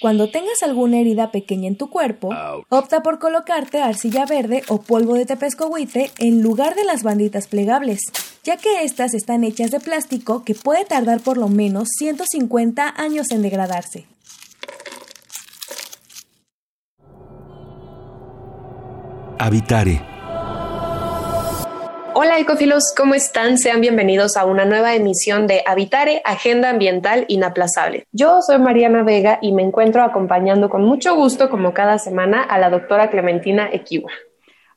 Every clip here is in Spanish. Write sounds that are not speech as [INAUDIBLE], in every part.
Cuando tengas alguna herida pequeña en tu cuerpo, opta por colocarte arcilla verde o polvo de tepescohuite en lugar de las banditas plegables, ya que estas están hechas de plástico que puede tardar por lo menos 150 años en degradarse. Habitare Hola ecofilos, ¿cómo están? Sean bienvenidos a una nueva emisión de Habitare, Agenda Ambiental Inaplazable. Yo soy Mariana Vega y me encuentro acompañando con mucho gusto, como cada semana, a la doctora Clementina Equiwa.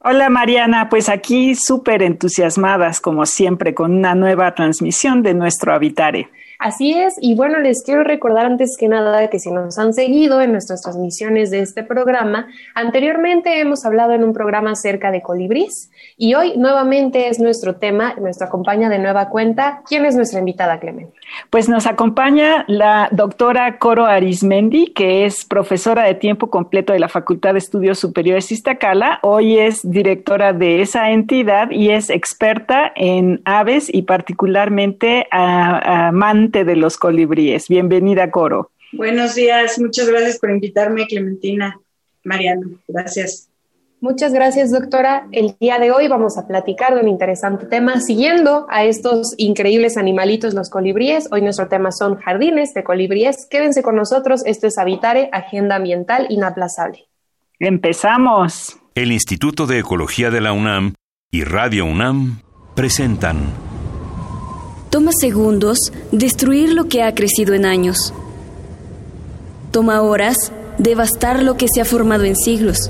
Hola Mariana, pues aquí súper entusiasmadas, como siempre, con una nueva transmisión de nuestro Habitare. Así es, y bueno, les quiero recordar antes que nada que si nos han seguido en nuestras transmisiones de este programa, anteriormente hemos hablado en un programa acerca de colibrís y hoy nuevamente es nuestro tema, nuestra acompaña de nueva cuenta. ¿Quién es nuestra invitada, Clemente? Pues nos acompaña la doctora Coro Arismendi, que es profesora de tiempo completo de la Facultad de Estudios Superiores Iztacala. Hoy es directora de esa entidad y es experta en aves y particularmente amante de los colibríes. Bienvenida, Coro. Buenos días, muchas gracias por invitarme, Clementina. Mariano, gracias. Muchas gracias, doctora. El día de hoy vamos a platicar de un interesante tema siguiendo a estos increíbles animalitos, los colibríes. Hoy nuestro tema son jardines de colibríes. Quédense con nosotros. Esto es Habitare, Agenda Ambiental Inaplazable. Empezamos. El Instituto de Ecología de la UNAM y Radio UNAM presentan Toma segundos destruir lo que ha crecido en años. Toma horas devastar lo que se ha formado en siglos.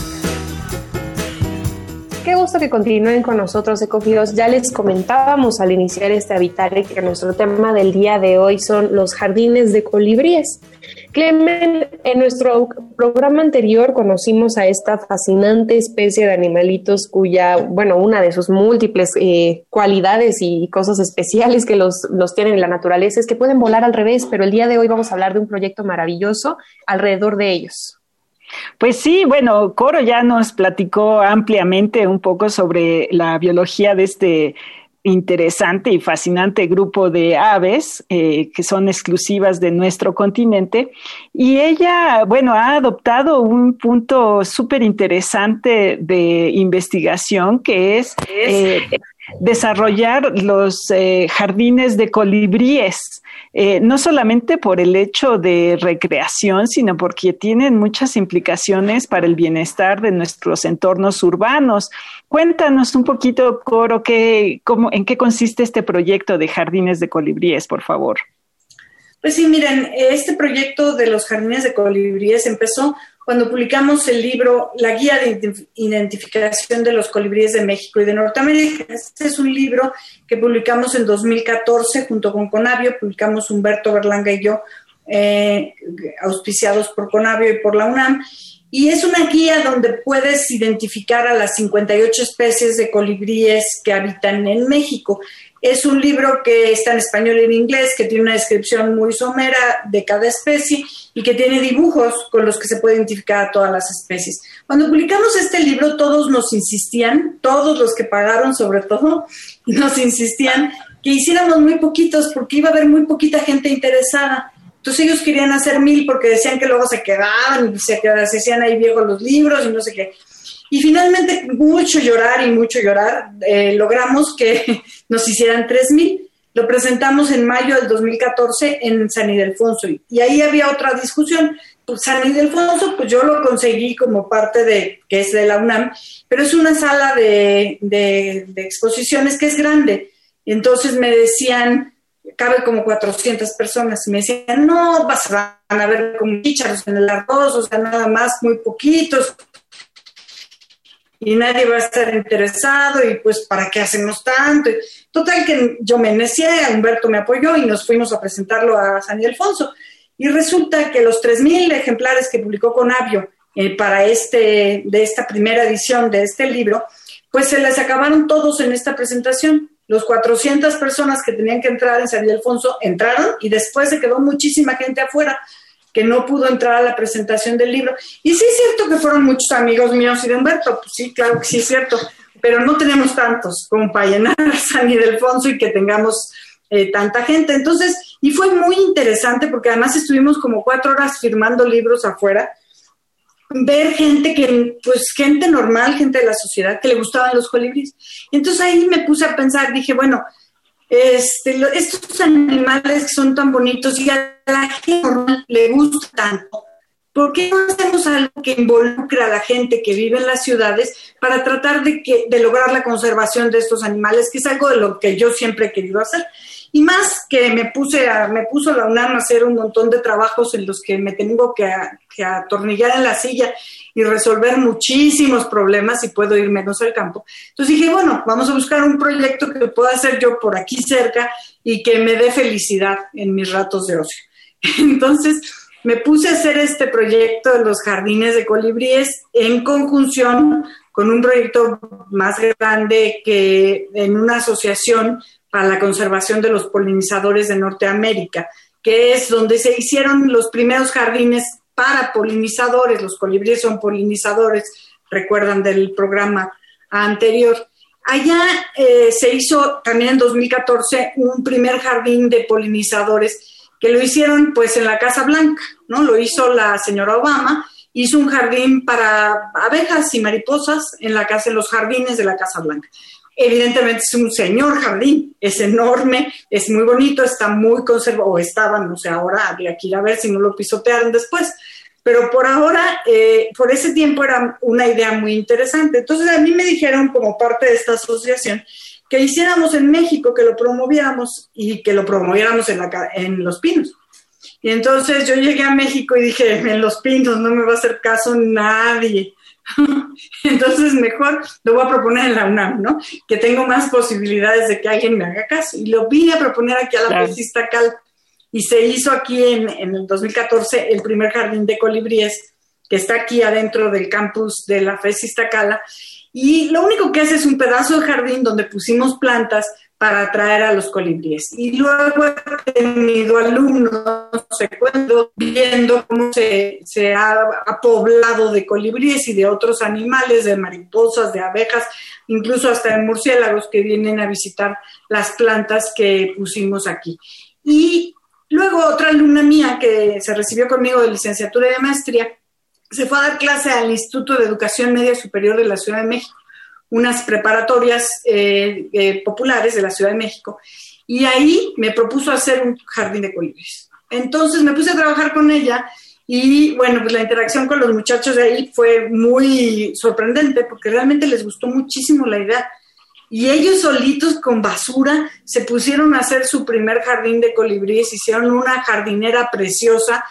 Qué gusto que continúen con nosotros, Ecofilos. Ya les comentábamos al iniciar este Habitare que nuestro tema del día de hoy son los jardines de colibríes. Clemen, en nuestro programa anterior conocimos a esta fascinante especie de animalitos cuya, bueno, una de sus múltiples eh, cualidades y cosas especiales que los, los tienen en la naturaleza es que pueden volar al revés, pero el día de hoy vamos a hablar de un proyecto maravilloso alrededor de ellos. Pues sí, bueno, Coro ya nos platicó ampliamente un poco sobre la biología de este interesante y fascinante grupo de aves eh, que son exclusivas de nuestro continente. Y ella, bueno, ha adoptado un punto súper interesante de investigación que es, eh, desarrollar los eh, jardines de colibríes. Eh, no solamente por el hecho de recreación, sino porque tienen muchas implicaciones para el bienestar de nuestros entornos urbanos. Cuéntanos un poquito, Coro, qué, cómo, en qué consiste este proyecto de jardines de colibríes, por favor. Pues sí, miren, este proyecto de los jardines de colibríes empezó cuando publicamos el libro La Guía de Identificación de los Colibríes de México y de Norteamérica. Este es un libro que publicamos en 2014 junto con Conavio, publicamos Humberto Berlanga y yo, eh, auspiciados por Conavio y por la UNAM. Y es una guía donde puedes identificar a las 58 especies de colibríes que habitan en México. Es un libro que está en español y en inglés, que tiene una descripción muy somera de cada especie y que tiene dibujos con los que se puede identificar a todas las especies. Cuando publicamos este libro, todos nos insistían, todos los que pagaron sobre todo, [LAUGHS] nos insistían que hiciéramos muy poquitos porque iba a haber muy poquita gente interesada. Entonces ellos querían hacer mil porque decían que luego se quedaban y se, se hacían ahí viejos los libros y no sé qué. Y finalmente, mucho llorar y mucho llorar, eh, logramos que [LAUGHS] nos hicieran 3.000. Lo presentamos en mayo del 2014 en San Ildefonso. Y ahí había otra discusión. Pues San Ildefonso, pues yo lo conseguí como parte de, que es de la UNAM, pero es una sala de, de, exposiciones que es grande. Entonces me decían, cabe como 400 personas, y me decían, no, vas van a ver como chícharos en el arroz, o sea, nada más, muy poquitos, y nadie va a estar interesado y pues para qué hacemos tanto. Total que yo me necié, Humberto me apoyó y nos fuimos a presentarlo a San Ildefonso. Y resulta que los 3.000 ejemplares que publicó Conavio eh, para este, de esta primera edición de este libro, pues se les acabaron todos en esta presentación. Los 400 personas que tenían que entrar en San Ildefonso entraron y después se quedó muchísima gente afuera que no pudo entrar a la presentación del libro. Y sí es cierto que fueron muchos amigos míos y de Humberto, pues sí, claro que sí es cierto, pero no tenemos tantos como para llenar San Ildefonso y que tengamos eh, tanta gente. Entonces, y fue muy interesante porque además estuvimos como cuatro horas firmando libros afuera, ver gente que, pues gente normal, gente de la sociedad que le gustaban los colibríes. Entonces ahí me puse a pensar, dije, bueno, este, estos animales son tan bonitos y a la gente le gusta tanto, ¿por qué no hacemos algo que involucre a la gente que vive en las ciudades para tratar de, que, de lograr la conservación de estos animales, que es algo de lo que yo siempre he querido hacer? Y más que me puse a, me puso la UNAM a hacer un montón de trabajos en los que me tengo que, que atornillar en la silla y resolver muchísimos problemas y puedo ir menos al campo. Entonces dije, bueno, vamos a buscar un proyecto que pueda hacer yo por aquí cerca y que me dé felicidad en mis ratos de ocio. [LAUGHS] Entonces me puse a hacer este proyecto de los jardines de colibríes en conjunción con un proyecto más grande que en una asociación para la conservación de los polinizadores de Norteamérica, que es donde se hicieron los primeros jardines para polinizadores. Los colibríes son polinizadores, recuerdan del programa anterior. Allá eh, se hizo también en 2014 un primer jardín de polinizadores que lo hicieron pues en la Casa Blanca, ¿no? Lo hizo la señora Obama, hizo un jardín para abejas y mariposas en la casa, en los jardines de la Casa Blanca. Evidentemente es un señor jardín, es enorme, es muy bonito, está muy conservado, o estaba, no sé, ahora habría que ir a ver si no lo pisotearon después. Pero por ahora, eh, por ese tiempo era una idea muy interesante. Entonces a mí me dijeron como parte de esta asociación que hiciéramos en México, que lo promoviéramos y que lo promoviéramos en, la, en Los Pinos. Y entonces yo llegué a México y dije, en Los Pinos no me va a hacer caso nadie. [LAUGHS] Entonces, mejor lo voy a proponer en la UNAM, ¿no? Que tengo más posibilidades de que alguien me haga caso. Y lo vine a proponer aquí a la claro. Cal y se hizo aquí en, en, el 2014 el primer jardín de colibríes que está aquí adentro del campus de la FES Cala. Y lo único que hace es un pedazo de jardín donde pusimos plantas para atraer a los colibríes. Y luego he tenido alumnos, cuento, viendo cómo se, se ha, ha, poblado de colibríes y de otros animales, de mariposas, de abejas, incluso hasta de murciélagos que vienen a visitar las plantas que pusimos aquí. Y luego otra alumna mía que se recibió conmigo de licenciatura y de maestría, se fue a dar clase al Instituto de Educación Media Superior de la Ciudad de México unas preparatorias eh, eh, populares de la Ciudad de México. Y ahí me propuso hacer un jardín de colibríes. Entonces me puse a trabajar con ella y bueno, pues la interacción con los muchachos de ahí fue muy sorprendente porque realmente les gustó muchísimo la idea. Y ellos solitos con basura se pusieron a hacer su primer jardín de colibríes, hicieron una jardinera preciosa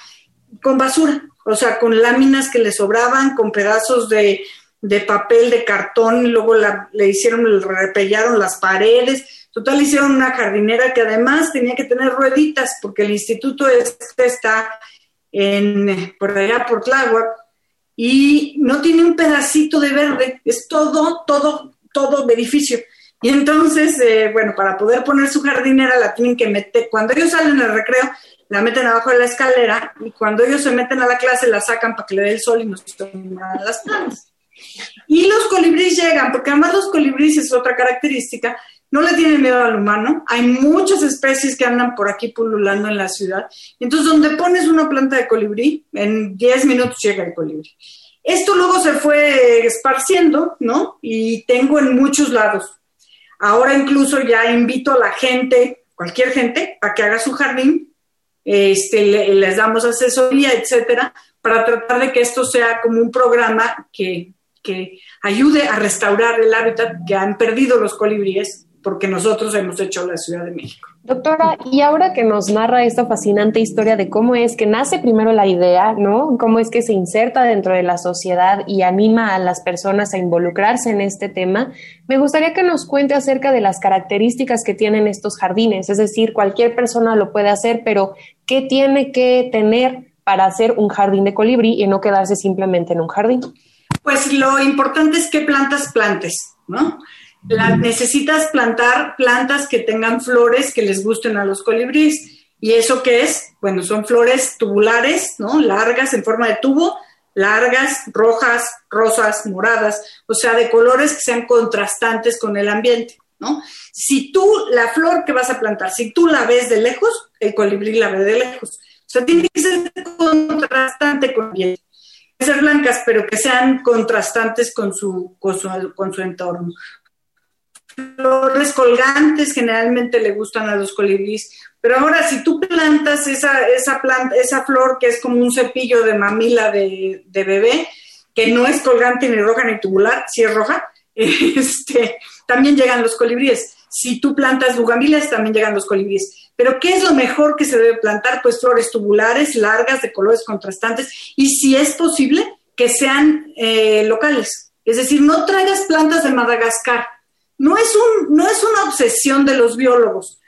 con basura, o sea, con láminas que les sobraban, con pedazos de de papel, de cartón, y luego le hicieron, le repellaron las paredes. Total, hicieron una jardinera que además tenía que tener rueditas, porque el instituto este está en, por allá, por Tláhuac, y no tiene un pedacito de verde, es todo, todo, todo edificio. Y entonces, eh, bueno, para poder poner su jardinera la tienen que meter, cuando ellos salen al recreo, la meten abajo de la escalera y cuando ellos se meten a la clase la sacan para que le dé el sol y nos tomen las plantas. Y los colibríes llegan, porque además los colibríes es otra característica, no le tienen miedo al humano. Hay muchas especies que andan por aquí pululando en la ciudad. Entonces, donde pones una planta de colibrí, en 10 minutos llega el colibrí. Esto luego se fue esparciendo, ¿no? Y tengo en muchos lados. Ahora incluso ya invito a la gente, cualquier gente, a que haga su jardín. Este, les damos asesoría, etcétera, para tratar de que esto sea como un programa que que ayude a restaurar el hábitat que han perdido los colibríes porque nosotros hemos hecho la Ciudad de México. Doctora, y ahora que nos narra esta fascinante historia de cómo es que nace primero la idea, ¿no? Cómo es que se inserta dentro de la sociedad y anima a las personas a involucrarse en este tema, me gustaría que nos cuente acerca de las características que tienen estos jardines. Es decir, cualquier persona lo puede hacer, pero ¿qué tiene que tener para hacer un jardín de colibrí y no quedarse simplemente en un jardín? Pues lo importante es que plantas plantes, ¿no? necesitas plantar plantas que tengan flores que les gusten a los colibríes. ¿Y eso qué es? Bueno, son flores tubulares, ¿no? Largas, en forma de tubo, largas, rojas, rosas, moradas, o sea, de colores que sean contrastantes con el ambiente, ¿no? Si tú, la flor que vas a plantar, si tú la ves de lejos, el colibrí la ve de lejos. O sea, tiene que ser contrastante con el ambiente ser blancas, pero que sean contrastantes con su, con su, con su entorno flores colgantes generalmente le gustan a los colibríes. Pero ahora, si tú plantas esa, esa, planta, esa flor que es como un cepillo de mamila de, bebé, que no es colgante ni roja ni tubular, si es roja, [LAUGHS] este, también llegan los colibríes. Si tú plantas bugambilias, también llegan los colibríes. Pero ¿qué es lo mejor que se debe plantar? Pues flores tubulares, largas, de colores contrastantes, y si es posible, que sean eh, locales. Es decir, no traigas plantas de Madagascar, no es, un, no es una obsesión de los biólogos.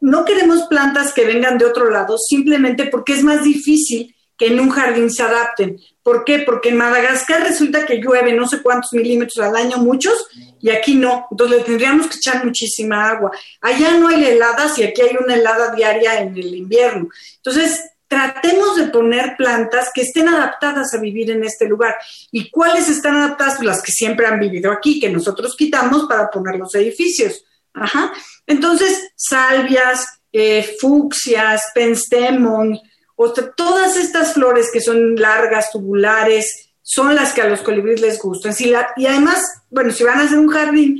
No queremos plantas que vengan de otro lado simplemente porque es más difícil que en un jardín se adapten. ¿Por qué? Porque en Madagascar resulta que llueve no sé cuántos milímetros al año, muchos, y aquí no. Entonces le tendríamos que echar muchísima agua. Allá no hay heladas y aquí hay una helada diaria en el invierno. Entonces, tratemos de poner plantas que estén adaptadas a vivir en este lugar. ¿Y cuáles están adaptadas? Pues las que siempre han vivido aquí, que nosotros quitamos para poner los edificios. Ajá. Entonces, salvias, eh, fucsias, penstemon, o todas estas flores que son largas, tubulares, son las que a los colibríes les gustan. y además, bueno, si van a hacer un jardín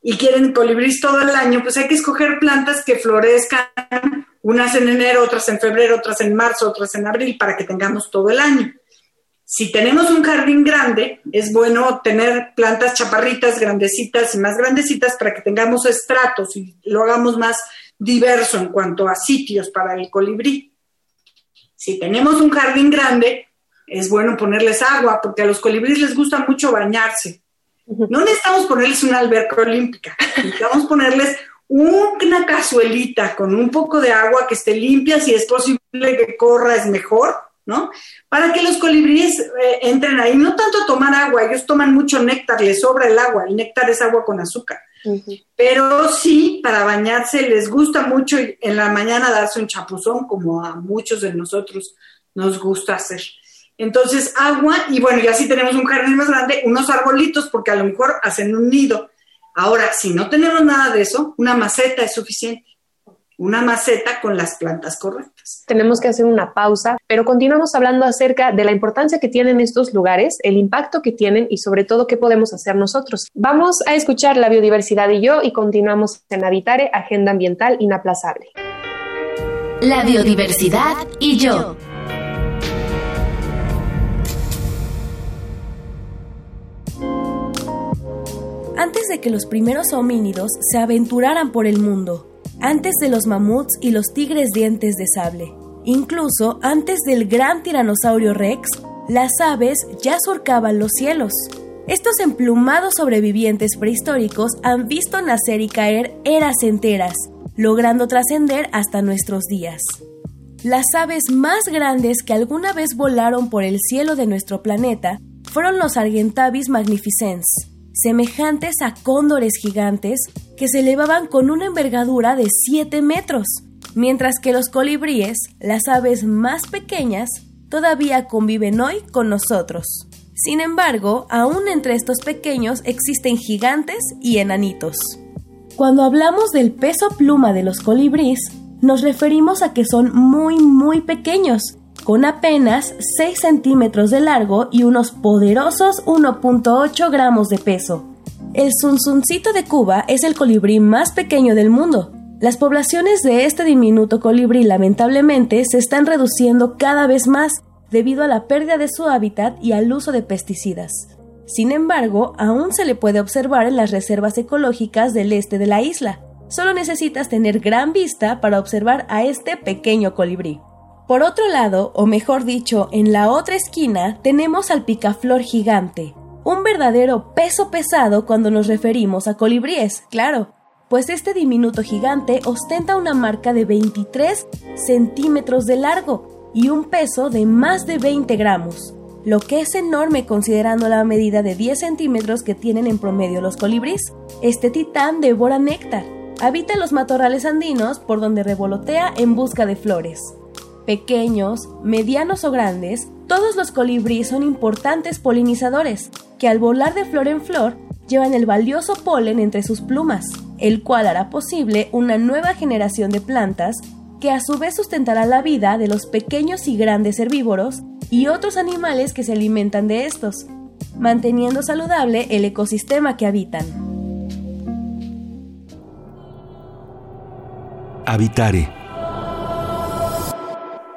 y quieren colibríes todo el año, pues hay que escoger plantas que florezcan unas en enero, otras en febrero, otras en marzo, otras en abril, para que tengamos todo el año. Si tenemos un jardín grande, es bueno tener plantas chaparritas, grandecitas y más grandecitas para que tengamos estratos y lo hagamos más diverso en cuanto a sitios para el colibrí. Si tenemos un jardín grande, es bueno ponerles agua porque a los colibríes les gusta mucho bañarse. No necesitamos ponerles una alberca olímpica, necesitamos ponerles una cazuelita con un poco de agua que esté limpia, si es posible que corra es mejor, ¿no? Para que los colibríes eh, entren ahí, no tanto tomar agua, ellos toman mucho néctar, les sobra el agua, el néctar es agua con azúcar, pero sí, para bañarse les gusta mucho en la mañana darse un chapuzón, como a muchos de nosotros nos gusta hacer. Entonces, agua, y bueno, ya si tenemos un jardín más grande, unos arbolitos, porque a lo mejor hacen un nido Ahora, si no tenemos nada de eso, una maceta es suficiente. Una maceta con las plantas correctas. Tenemos que hacer una pausa, pero continuamos hablando acerca de la importancia que tienen estos lugares, el impacto que tienen y sobre todo qué podemos hacer nosotros. Vamos a escuchar la biodiversidad y yo y continuamos en Habitare, Agenda Ambiental Inaplazable. La biodiversidad y yo. antes de que los primeros homínidos se aventuraran por el mundo, antes de los mamuts y los tigres dientes de sable, incluso antes del gran tiranosaurio Rex, las aves ya surcaban los cielos. Estos emplumados sobrevivientes prehistóricos han visto nacer y caer eras enteras, logrando trascender hasta nuestros días. Las aves más grandes que alguna vez volaron por el cielo de nuestro planeta fueron los Argentavis magnificens, semejantes a cóndores gigantes que se elevaban con una envergadura de 7 metros, mientras que los colibríes, las aves más pequeñas, todavía conviven hoy con nosotros. Sin embargo, aún entre estos pequeños existen gigantes y enanitos. Cuando hablamos del peso pluma de los colibríes, nos referimos a que son muy muy pequeños, con apenas 6 centímetros de largo y unos poderosos 1.8 gramos de peso. El zunzuncito de Cuba es el colibrí más pequeño del mundo. Las poblaciones de este diminuto colibrí lamentablemente se están reduciendo cada vez más debido a la pérdida de su hábitat y al uso de pesticidas. Sin embargo, aún se le puede observar en las reservas ecológicas del este de la isla. Solo necesitas tener gran vista para observar a este pequeño colibrí. Por otro lado, o mejor dicho, en la otra esquina, tenemos al picaflor gigante, un verdadero peso pesado cuando nos referimos a colibríes, claro, pues este diminuto gigante ostenta una marca de 23 centímetros de largo y un peso de más de 20 gramos, lo que es enorme considerando la medida de 10 centímetros que tienen en promedio los colibríes. Este titán devora néctar, habita los matorrales andinos por donde revolotea en busca de flores pequeños, medianos o grandes, todos los colibríes son importantes polinizadores, que al volar de flor en flor llevan el valioso polen entre sus plumas, el cual hará posible una nueva generación de plantas que a su vez sustentará la vida de los pequeños y grandes herbívoros y otros animales que se alimentan de estos, manteniendo saludable el ecosistema que habitan. Habitare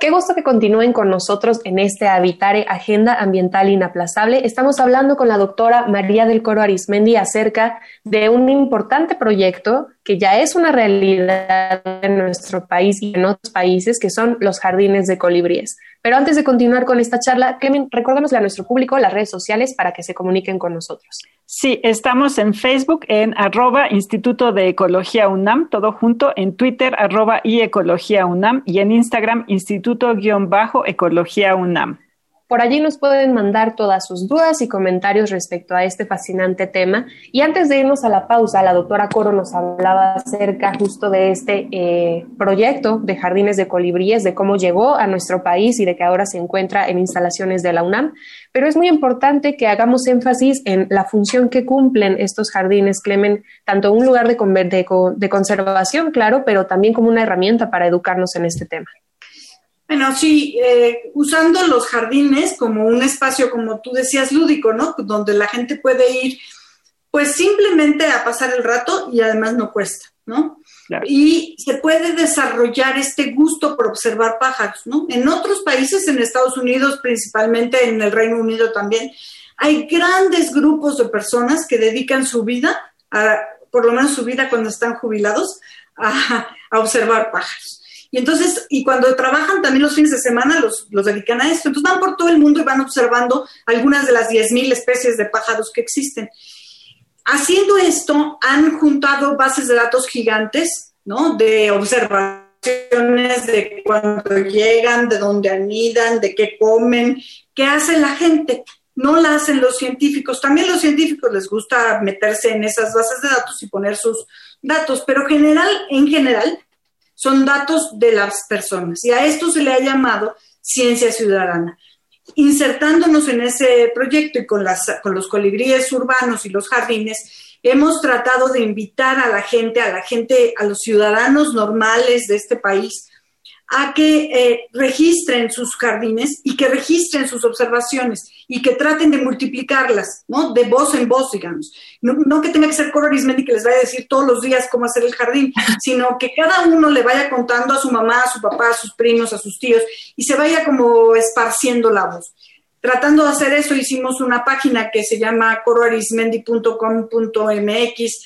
Qué gusto que continúen con nosotros en este Habitare Agenda Ambiental Inaplazable. Estamos hablando con la doctora María del Coro Arismendi acerca de un importante proyecto que ya es una realidad en nuestro país y en otros países, que son los jardines de colibríes. Pero antes de continuar con esta charla, Clemen, recordémosle a nuestro público las redes sociales para que se comuniquen con nosotros. Sí, estamos en Facebook en arroba Instituto de Ecología UNAM, todo junto, en Twitter arroba y Ecología UNAM y en Instagram Instituto-Ecología UNAM. Por allí nos pueden mandar todas sus dudas y comentarios respecto a este fascinante tema. Y antes de irnos a la pausa, la doctora Coro nos hablaba acerca justo de este eh, proyecto de jardines de colibríes, de cómo llegó a nuestro país y de que ahora se encuentra en instalaciones de la UNAM. Pero es muy importante que hagamos énfasis en la función que cumplen estos jardines, Clemen, tanto un lugar de, de conservación, claro, pero también como una herramienta para educarnos en este tema. Bueno, sí, eh, usando los jardines como un espacio, como tú decías, lúdico, ¿no? Donde la gente puede ir, pues simplemente a pasar el rato y además no cuesta, ¿no? Y se puede desarrollar este gusto por observar pájaros, ¿no? En otros países, en Estados Unidos, principalmente en el Reino Unido también, hay grandes grupos de personas que dedican su vida, a, por lo menos su vida cuando están jubilados, a observar pájaros. Y entonces, y cuando trabajan también los fines de semana, los, los dedican a esto. Entonces van por todo el mundo y van observando algunas de las 10.000 especies de pájaros que existen. Haciendo esto, han juntado bases de datos gigantes, ¿no? De observaciones de cuándo llegan, de dónde anidan, de qué comen, qué hace la gente. No la hacen los científicos. También los científicos les gusta meterse en esas bases de datos y poner sus datos, pero general, en general, son datos de las personas y a esto se le ha llamado ciencia ciudadana. Insertándonos en ese proyecto y con, las, los colibríes urbanos y los jardines, hemos tratado de invitar a la gente, a la gente, a los ciudadanos normales de este país, a que eh, registren sus jardines y que registren sus observaciones y que traten de multiplicarlas, ¿no? De voz en voz, digamos. No, que tenga que ser y que les vaya a decir todos los días cómo hacer el jardín, [LAUGHS] sino que cada uno le vaya contando a su mamá, a su papá, a sus primos, a sus tíos y se vaya como esparciendo la voz. Tratando de hacer eso, hicimos una página que se llama coroarismendi.com.mx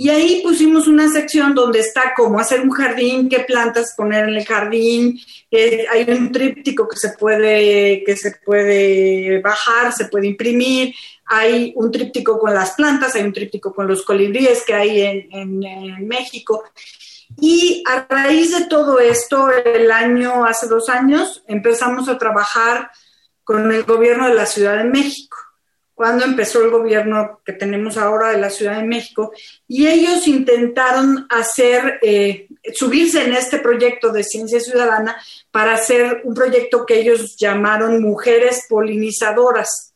y ahí pusimos una sección donde está cómo hacer un jardín, qué plantas poner en el jardín. Eh, hay un tríptico que se puede que se puede bajar, se puede imprimir. Hay un tríptico con las plantas, hay un tríptico con los colibríes que hay en, en México. Y a raíz de todo esto, el año, hace dos años, empezamos a trabajar con el gobierno de la Ciudad de México cuando empezó el gobierno que tenemos ahora de la Ciudad de México, y ellos intentaron hacer, eh, subirse en este proyecto de ciencia ciudadana para hacer un proyecto que ellos llamaron Mujeres Polinizadoras.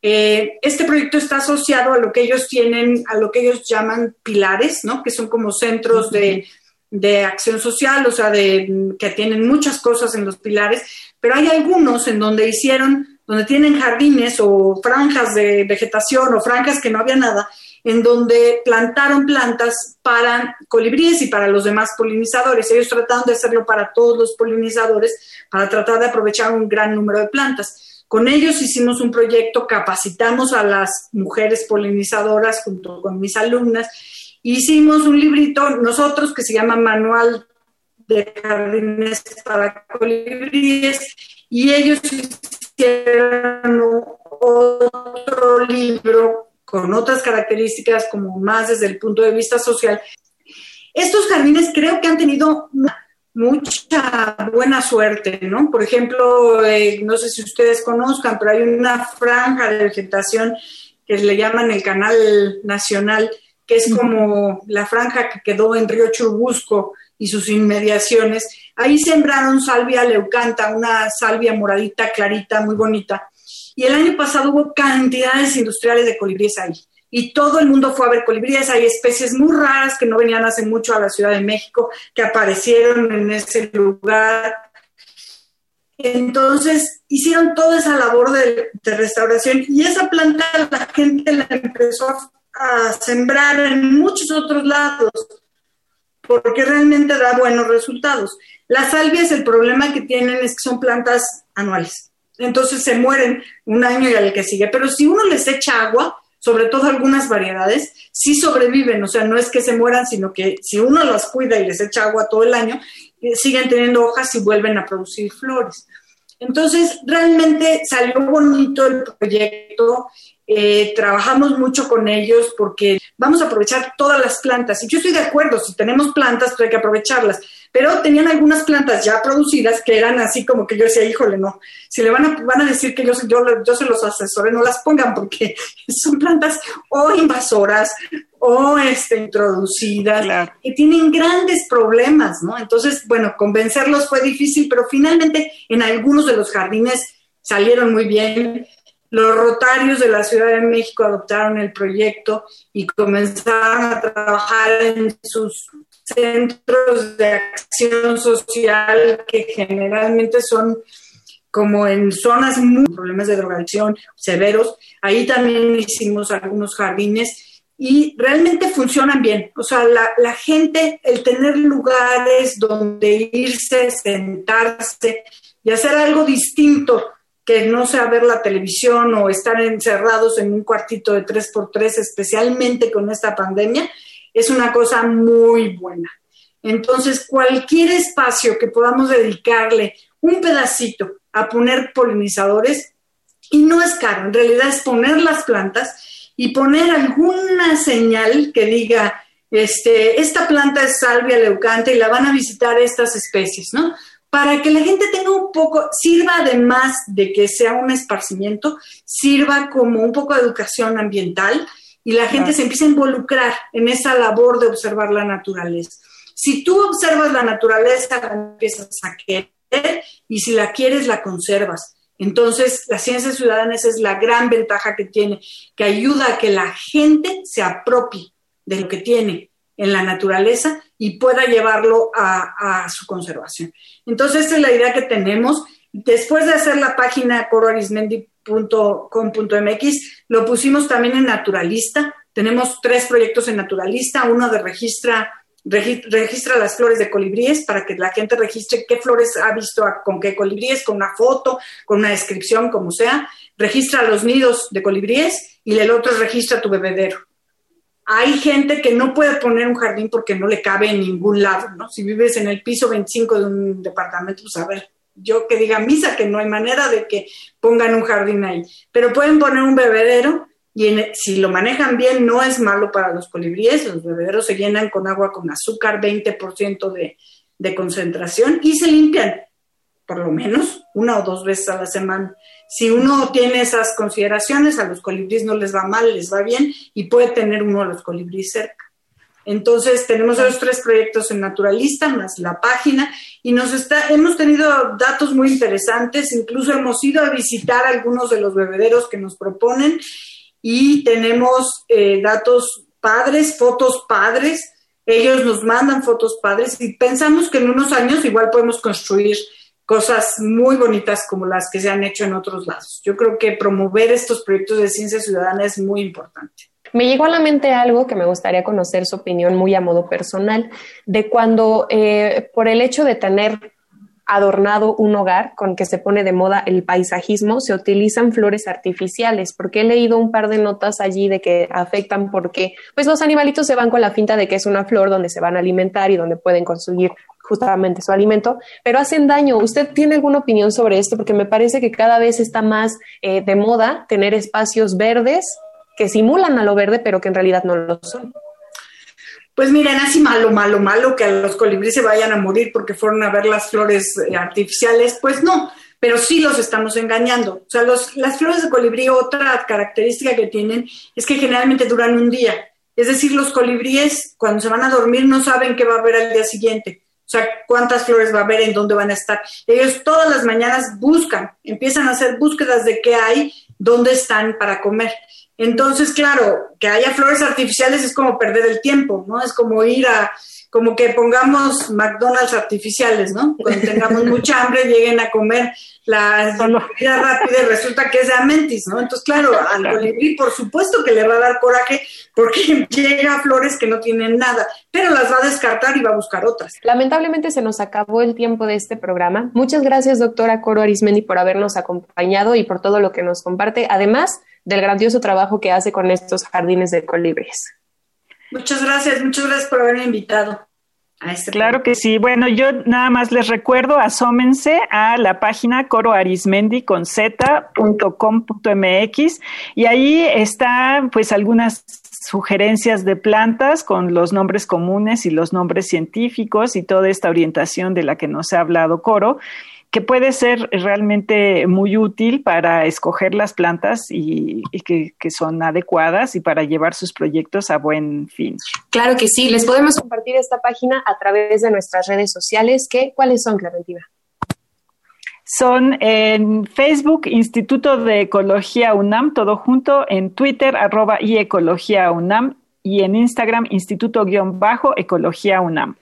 Eh, este proyecto está asociado a lo que ellos tienen, a lo que ellos llaman pilares, ¿no? que son como centros de, de acción social, o sea, de, que tienen muchas cosas en los pilares, pero hay algunos en donde hicieron donde tienen jardines o franjas de vegetación o franjas que no había nada, en donde plantaron plantas para colibríes y para los demás polinizadores. Ellos trataron de hacerlo para todos los polinizadores, para tratar de aprovechar un gran número de plantas. Con ellos hicimos un proyecto, capacitamos a las mujeres polinizadoras junto con mis alumnas. Hicimos un librito nosotros que se llama Manual de Jardines para Colibríes y ellos hicieron otro libro con otras características como más desde el punto de vista social. Estos jardines creo que han tenido mucha buena suerte, ¿no? Por ejemplo, eh, no sé si ustedes conozcan, pero hay una franja de vegetación que le llaman el Canal Nacional, que es como la franja que quedó en Río Churubusco y sus inmediaciones. Ahí sembraron salvia leucanta, una salvia moradita, clarita, muy bonita. Y el año pasado hubo cantidades industriales de colibríes ahí y todo el mundo fue a ver colibríes. Hay especies muy raras que no venían hace mucho a la Ciudad de México, que aparecieron en ese lugar. Entonces hicieron toda esa labor de, restauración y esa planta la gente la empezó a sembrar en muchos otros lados porque realmente da buenos resultados. Las salvias, el problema que tienen es que son plantas anuales. Entonces se mueren un año y al que sigue. Pero si uno les echa agua, sobre todo algunas variedades, sí sobreviven, o sea, no es que se mueran, sino que si uno las cuida y les echa agua todo el año, eh, siguen teniendo hojas y vuelven a producir flores. Entonces, realmente salió bonito el proyecto, eh, trabajamos mucho con ellos porque vamos a aprovechar todas las plantas. Y yo estoy de acuerdo, si tenemos plantas, pues hay que aprovecharlas pero tenían algunas plantas ya producidas que eran así como que yo decía, híjole, no, si le van a, van a decir que yo, yo, yo se los asesore, no las pongan porque [LAUGHS] son plantas o invasoras o este, introducidas y tienen grandes problemas, ¿no? Entonces, bueno, convencerlos fue difícil, pero finalmente en algunos de los jardines salieron muy bien. Los rotarios de la Ciudad de México adoptaron el proyecto y comenzaron a trabajar en sus centros de acción social que generalmente son como en zonas muy problemas de drogadicción severos. Ahí también hicimos algunos jardines y realmente funcionan bien. O sea, la, gente, el tener lugares donde irse, sentarse y hacer algo distinto que no sea ver la televisión o estar encerrados en un cuartito de tres por tres, especialmente con esta pandemia, es una cosa muy buena. Entonces, cualquier espacio que podamos dedicarle un pedacito a poner polinizadores, y no es caro, en realidad es poner las plantas y poner alguna señal que diga, este, esta planta es salvia leucante y la van a visitar estas especies, ¿no? Para que la gente tenga un poco, sirva además de que sea un esparcimiento, sirva como un poco de educación ambiental y la gente se empieza a involucrar en esa labor de observar la naturaleza. Si tú observas la naturaleza, la empiezas a querer y si la quieres, la conservas. Entonces, la ciencia ciudadana es la gran ventaja que tiene, que ayuda a que la gente se apropie de lo que tiene en la naturaleza y pueda llevarlo a, su conservación. Entonces, esta es la idea que tenemos. Después de hacer la página coroarismendi.com.mx, lo pusimos también en Naturalista. Tenemos tres proyectos en Naturalista, uno de registra registra las flores de colibríes para que la gente registre qué flores ha visto con qué colibríes, con una foto, con una descripción, como sea. Registra los nidos de colibríes y el otro registra tu bebedero. Hay gente que no puede poner un jardín porque no le cabe en ningún lado, ¿no? Si vives en el piso 25 de un departamento, pues a ver, yo que diga misa que no hay manera de que pongan un jardín ahí, pero pueden poner un bebedero y si lo manejan bien no es malo para los colibríes, los bebederos se llenan con agua con azúcar, 20% de, de concentración y se limpian por lo menos una o dos veces a la semana. Si uno tiene esas consideraciones, a los colibríes no les va mal, les va bien y puede tener uno de los colibríes cerca. Entonces tenemos esos tres proyectos en Naturalista, más la página, y nos está, hemos tenido datos muy interesantes, incluso hemos ido a visitar algunos de los bebederos que nos proponen y tenemos eh, datos padres, fotos padres. Ellos nos mandan fotos padres y pensamos que en unos años igual podemos construir cosas muy bonitas como las que se han hecho en otros lados. Yo creo que promover estos proyectos de ciencia ciudadana es muy importante. Me llegó a la mente algo que me gustaría conocer su opinión muy a modo personal, de cuando eh, por el hecho de tener adornado un hogar con que se pone de moda el paisajismo, se utilizan flores artificiales, porque he leído un par de notas allí de que afectan porque pues los animalitos se van con la finta de que es una flor donde se van a alimentar y donde pueden conseguir justamente su alimento, pero hacen daño. ¿Usted tiene alguna opinión sobre esto? Porque me parece que cada vez está más eh, de moda tener espacios verdes que simulan a lo verde, pero que en realidad no lo son. Pues miren, así malo, malo, malo que a los colibríes se vayan a morir porque fueron a ver las flores eh, artificiales, pues no, pero sí los estamos engañando. O sea, los, las flores de colibrí, otra característica que tienen es que generalmente duran un día. Es decir, los colibríes cuando se van a dormir no saben qué va a haber al día siguiente. O sea, cuántas flores va a haber, en dónde van a estar. Ellos todas las mañanas buscan, empiezan a hacer búsquedas de qué hay, dónde están para comer. Entonces, claro, que haya flores artificiales es como perder el tiempo, ¿no? Es como ir a, como que pongamos McDonald's artificiales, ¿no? Cuando tengamos [LAUGHS] mucha hambre, lleguen a comer la comida rápida y resulta que es de Amentis, ¿no? Entonces, claro, [LAUGHS] al colibrí por supuesto que le va a dar coraje porque [LAUGHS] llega a flores que no tienen nada, pero las va a descartar y va a buscar otras. Lamentablemente se nos acabó el tiempo de este programa. Muchas gracias, doctora Coro Arismendi, por habernos acompañado y por todo lo que nos comparte. Además, del grandioso trabajo que hace con estos jardines de colibríes. Muchas gracias, muchas gracias por haberme invitado. A este claro que sí. Bueno, yo nada más les recuerdo, asómense a la página coroarismendi con z.com.mx y ahí está pues algunas sugerencias de plantas con los nombres comunes y los nombres científicos y toda esta orientación de la que nos ha hablado Coro que puede ser realmente muy útil para escoger las plantas y, que, son adecuadas y para llevar sus proyectos a buen fin. Claro que sí, les podemos compartir esta página a través de nuestras redes sociales. ¿Qué, ¿Cuáles son, Clementina? Son en Facebook, Instituto de Ecología UNAM, todo junto, en Twitter, arroba y Ecología UNAM, y en Instagram, Instituto-Ecología UNAM.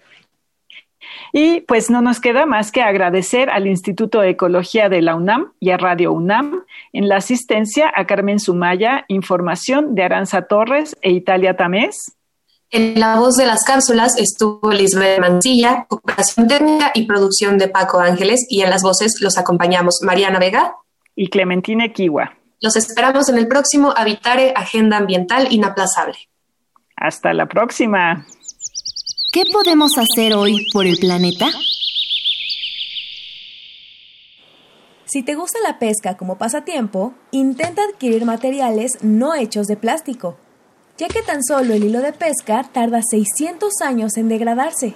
Y pues no nos queda más que agradecer al Instituto de Ecología de la UNAM y a Radio UNAM en la asistencia a Carmen Sumaya, información de Aranza Torres e Italia Tamés. En la voz de las cápsulas estuvo Lisbeth Mancilla, cooperación técnica y producción de Paco Ángeles y en las voces los acompañamos Mariana Vega y Clementina Kiwa. Los esperamos en el próximo Habitare Agenda Ambiental Inaplazable. Hasta la próxima. ¿Qué podemos hacer hoy por el planeta? Si te gusta la pesca como pasatiempo, intenta adquirir materiales no hechos de plástico, ya que tan solo el hilo de pesca tarda 600 años en degradarse.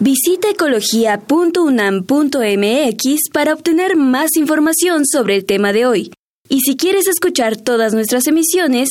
Visita ecología.unam.mx para obtener más información sobre el tema de hoy. Y si quieres escuchar todas nuestras emisiones,